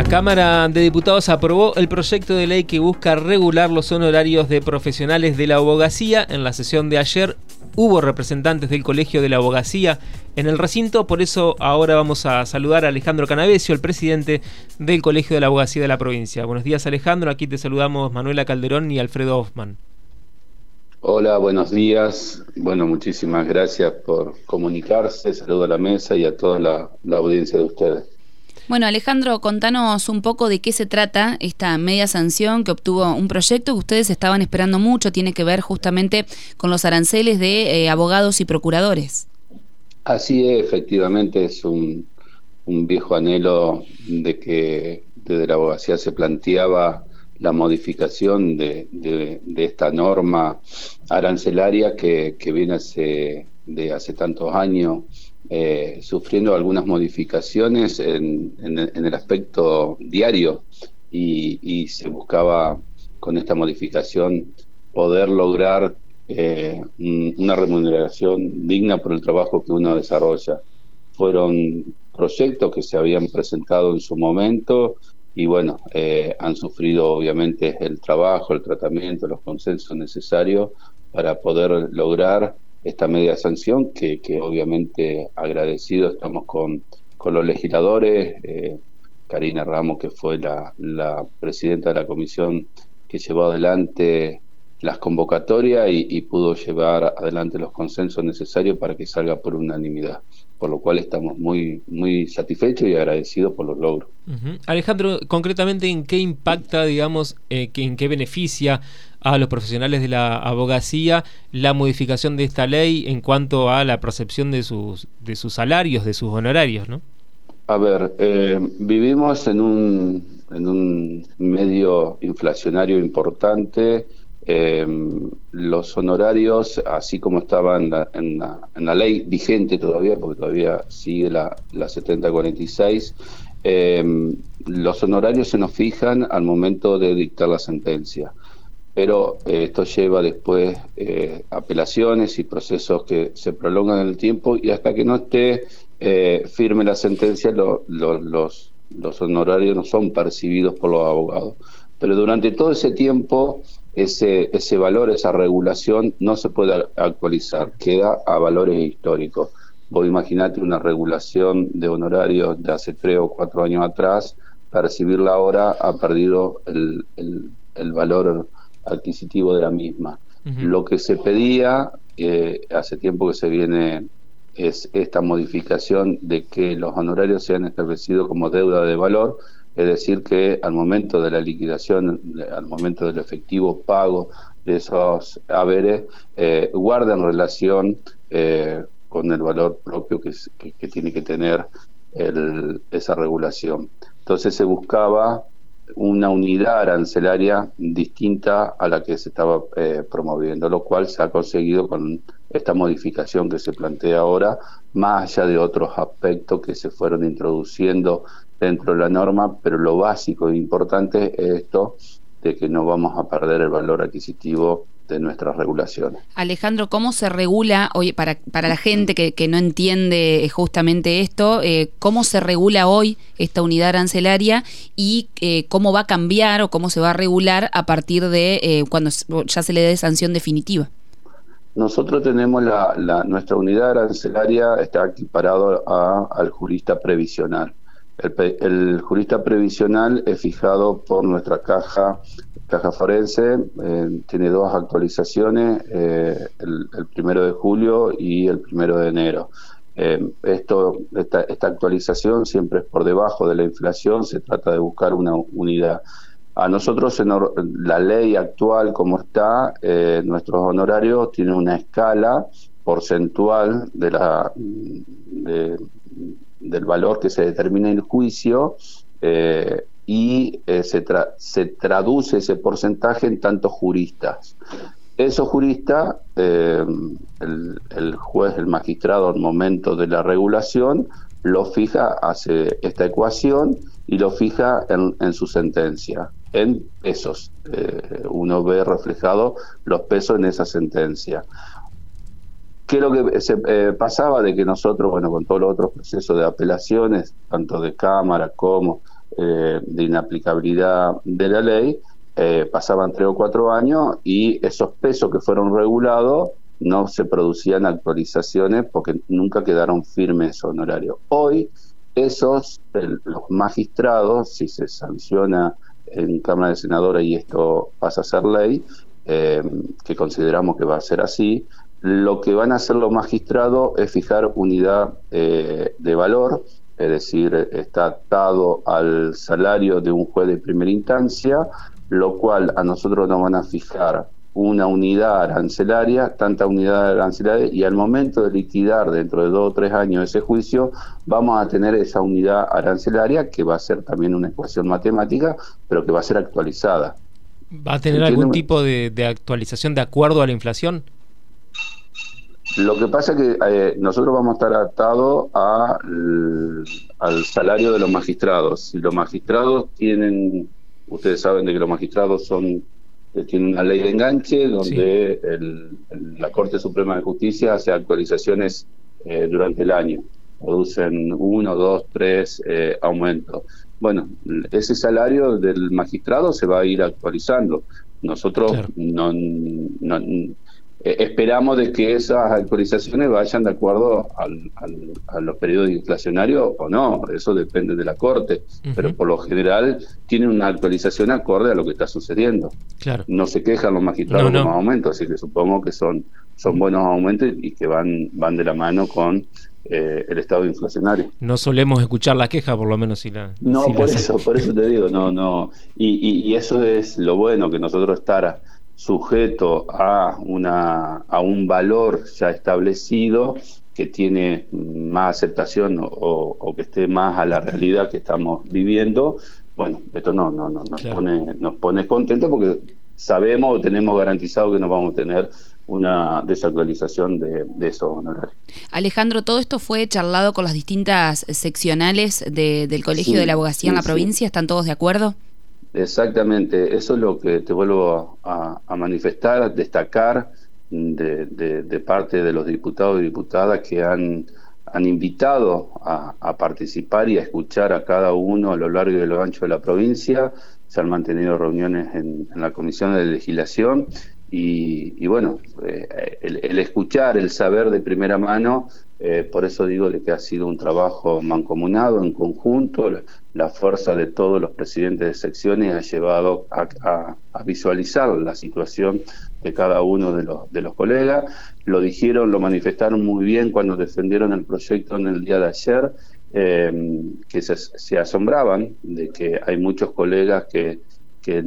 La Cámara de Diputados aprobó el proyecto de ley que busca regular los honorarios de profesionales de la abogacía. En la sesión de ayer hubo representantes del Colegio de la Abogacía en el recinto, por eso ahora vamos a saludar a Alejandro Canavesio, el presidente del Colegio de la Abogacía de la provincia. Buenos días Alejandro, aquí te saludamos Manuela Calderón y Alfredo Hoffman. Hola, buenos días. Bueno, muchísimas gracias por comunicarse. Saludo a la mesa y a toda la, audiencia de ustedes. Bueno, Alejandro, contanos un poco de qué se trata esta media sanción que obtuvo un proyecto que ustedes estaban esperando mucho, tiene que ver justamente con los aranceles de eh, abogados y procuradores. Así es, efectivamente es un, un viejo anhelo de que desde la abogacía se planteaba la modificación de, esta norma arancelaria que, que, viene hace, de hace tantos años eh, sufriendo algunas modificaciones en, el aspecto diario y, y, se buscaba con esta modificación poder lograr eh, una remuneración digna por el trabajo que uno desarrolla. Fueron proyectos que se habían presentado en su momento y bueno, eh, han sufrido obviamente el trabajo, el tratamiento, los consensos necesarios para poder lograr esta media sanción que, que obviamente agradecido estamos con, con los legisladores, eh, Karina Ramos que fue la, la presidenta de la comisión que llevó adelante las convocatorias y, pudo llevar adelante los consensos necesarios para que salga por unanimidad, por lo cual estamos muy, muy satisfechos y agradecidos por los logros. Alejandro, concretamente, ¿en qué impacta, digamos, eh, en qué beneficia a los profesionales de la abogacía la modificación de esta ley en cuanto a la percepción de sus, de sus salarios, de sus honorarios, ¿no? A ver, eh, vivimos en un, en un medio inflacionario importante, eh, los honorarios, así como estaban en la, ley vigente todavía, porque todavía sigue la, la 7046, eh, los honorarios se nos fijan al momento de dictar la sentencia. Pero eh, esto lleva después eh, apelaciones y procesos que se prolongan en el tiempo y hasta que no esté firme la sentencia los, los honorarios no son percibidos por los abogados. Pero durante todo ese tiempo ese, ese valor, esa regulación no se puede actualizar, queda a valores históricos. Vos imaginate una regulación de honorarios de hace tres o cuatro años atrás, percibirla ahora ha perdido el, el, valor adquisitivo de la misma. Lo que se pedía eh, hace tiempo que se viene es esta modificación de que los honorarios sean establecidos como deuda de valor, es decir, que al momento de la liquidación, al momento del efectivo pago de esos haberes, eh, guarden relación eh, con el valor propio que, tiene que tener esa regulación. Entonces se buscaba una unidad arancelaria distinta a la que se estaba eh, promoviendo, lo cual se ha conseguido con esta modificación que se plantea ahora, más allá de otros aspectos que se fueron introduciendo dentro de la norma, pero lo básico e importante es esto de que no vamos a perder el valor adquisitivo de nuestras regulaciones. Alejandro, ¿cómo se regula, hoy para, para la gente que, que no entiende justamente esto, eh, cómo se regula hoy esta unidad arancelaria y eh, cómo va a cambiar o cómo se va a regular a partir de eh, cuando ya se le dé sanción definitiva? Nosotros tenemos la, la nuestra unidad arancelaria está equiparado a, al jurista previsional. El, jurista previsional es fijado por nuestra caja, caja forense, eh, tiene dos actualizaciones, eh, el, primero de julio y el primero de enero. Eh, esto, esta, esta, actualización siempre es por debajo de la inflación, se trata de buscar una unidad. A nosotros en la ley actual como está, nuestros honorarios tienen una escala porcentual de la del valor que se determina en el juicio eh, y eh, se, se, traduce ese porcentaje en tantos juristas. Esos juristas, eh, el, juez, el magistrado al momento de la regulación, lo fija, hace esta ecuación y lo fija en, en su sentencia, en pesos. uno ve reflejado los pesos en esa sentencia. ¿Qué es lo que se eh, pasaba de que nosotros, bueno, con todos los otros procesos de apelaciones, tanto de Cámara como eh, de inaplicabilidad de la ley, eh, pasaban tres o cuatro años y esos pesos que fueron regulados no se producían actualizaciones porque nunca quedaron firmes honorarios. Hoy, esos, los magistrados, si se sanciona en Cámara de Senadores y esto pasa a ser ley, que consideramos que va a ser así, lo que van a hacer los magistrados es fijar unidad eh, de valor, es decir, está atado al salario de un juez de primera instancia, lo cual a nosotros nos van a fijar una unidad arancelaria, tanta unidad arancelaria, y al momento de liquidar dentro de dos o tres años ese juicio, vamos a tener esa unidad arancelaria que va a ser también una ecuación matemática, pero que va a ser actualizada. ¿Va a tener algún tipo de, actualización de acuerdo a la inflación? Lo que pasa es que eh, nosotros vamos a estar atados al salario de los magistrados. Si los magistrados tienen, ustedes saben de que los magistrados son eh, tienen una ley de enganche donde la Corte Suprema de Justicia hace actualizaciones eh, durante el año. Producen uno, dos, tres aumentos. Bueno, ese salario del magistrado se va a ir actualizando. Nosotros no, eh, esperamos de que esas actualizaciones vayan de acuerdo al, a los periodos inflacionarios o no, eso depende de la Corte, pero por lo general tienen una actualización acorde a lo que está sucediendo. Claro. No se quejan los magistrados con aumentos, así que supongo que son, son buenos aumentos y que van, van de la mano con eh, el estado inflacionario. No solemos escuchar la queja, por lo menos si la. No, por eso, por eso te digo, no, no. Y, y, eso es lo bueno, que nosotros estar sujeto a una a un valor ya establecido que tiene más aceptación o, que esté más a la realidad que estamos viviendo, bueno, esto no, no, no nos pone, nos pone contentos porque sabemos o tenemos garantizado que no vamos a tener una desactualización de, de esos honorarios. Alejandro, ¿todo esto fue charlado con las distintas seccionales del Colegio de la Abogacía en la provincia? ¿Están todos de acuerdo? Exactamente, eso es lo que te vuelvo a, manifestar, destacar de, de, parte de los diputados y diputadas que han, han invitado a, participar y a escuchar a cada uno a lo largo y a lo ancho de la provincia. Se han mantenido reuniones en, la Comisión de Legislación y, bueno, eh, el, escuchar, el saber de primera mano, eh, por eso digo que ha sido un trabajo mancomunado, en conjunto, la, fuerza de todos los presidentes de secciones ha llevado a, visualizar la situación de cada uno de los, colegas. Lo dijeron, lo manifestaron muy bien cuando defendieron el proyecto en el día de ayer, eh, que se asombraban de que hay muchos colegas que que,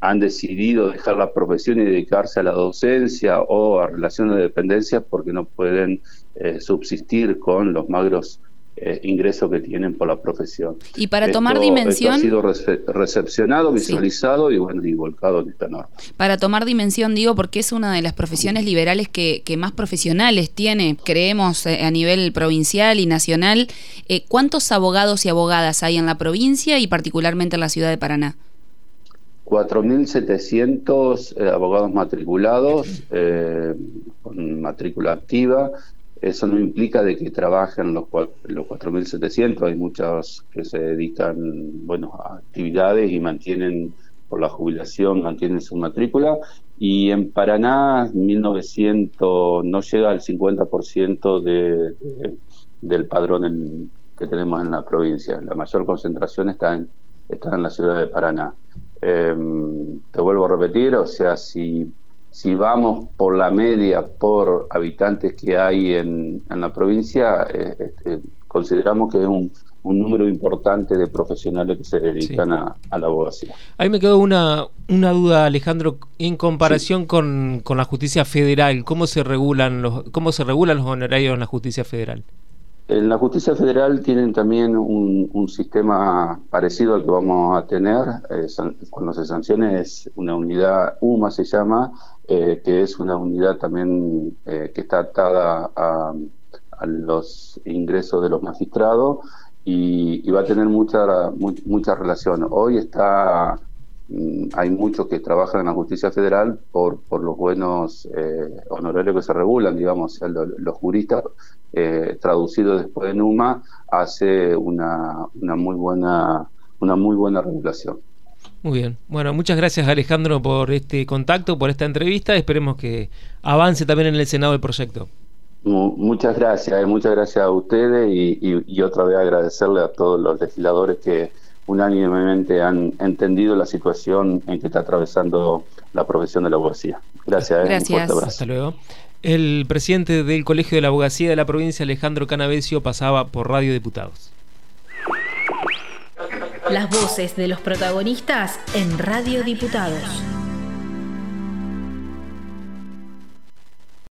han decidido dejar la profesión y dedicarse a la docencia o a relaciones de dependencia porque no pueden eh, subsistir con los magros eh, ingresos que tienen por la profesión. Y para tomar dimensión... ha sido recepcionado, visualizado y, bueno, y volcado en esta norma. Para tomar dimensión, digo, porque es una de las profesiones liberales que, que más profesionales tiene, creemos, eh, a nivel provincial y nacional. ¿Cuántos abogados y abogadas hay en la provincia y particularmente en la ciudad de Paraná? 4.700 eh, abogados matriculados eh, con matrícula activa. Eso no implica de que trabajen los, los 4.700. Hay muchos que se dedican bueno, a actividades y mantienen por la jubilación, mantienen su matrícula. Y en Paraná, 1.900 no llega al 50% de, del padrón que tenemos en la provincia. La mayor concentración está en, está en la ciudad de Paraná. Em, te vuelvo a repetir, o sea, si, si vamos por la media por habitantes que hay en, en la provincia, eh, este, consideramos que es un, un número importante de profesionales que se dedican a, la abogacía. Ahí me quedó una, una duda, Alejandro, en comparación con, con, la justicia federal, ¿cómo se regulan los, cómo se regulan los honorarios en la justicia federal? En la justicia federal tienen también un, sistema parecido al que vamos a tener. Eh, cuando se sancione es una unidad, UMA se llama, eh, que es una unidad también eh, que está atada a, los ingresos de los magistrados y, va a tener mucha, mucha relación. Hoy está hay muchos que trabajan en la justicia federal por, por los buenos eh, honorarios que se regulan, digamos, los juristas eh, traducidos después de NUMA hace una, una muy buena una muy buena regulación. Muy bien. Bueno, muchas gracias Alejandro por este contacto, por esta entrevista. Esperemos que avance también en el Senado el proyecto. Muchas gracias, eh, muchas gracias a ustedes y, otra vez agradecerle a todos los legisladores que unánimemente han entendido la situación en que está atravesando la profesión de la abogacía. Gracias. Gracias. Hasta luego. El presidente del Colegio de la Abogacía de la provincia, Alejandro Canavesio, pasaba por Radio Diputados. Las voces de los protagonistas en Radio Diputados.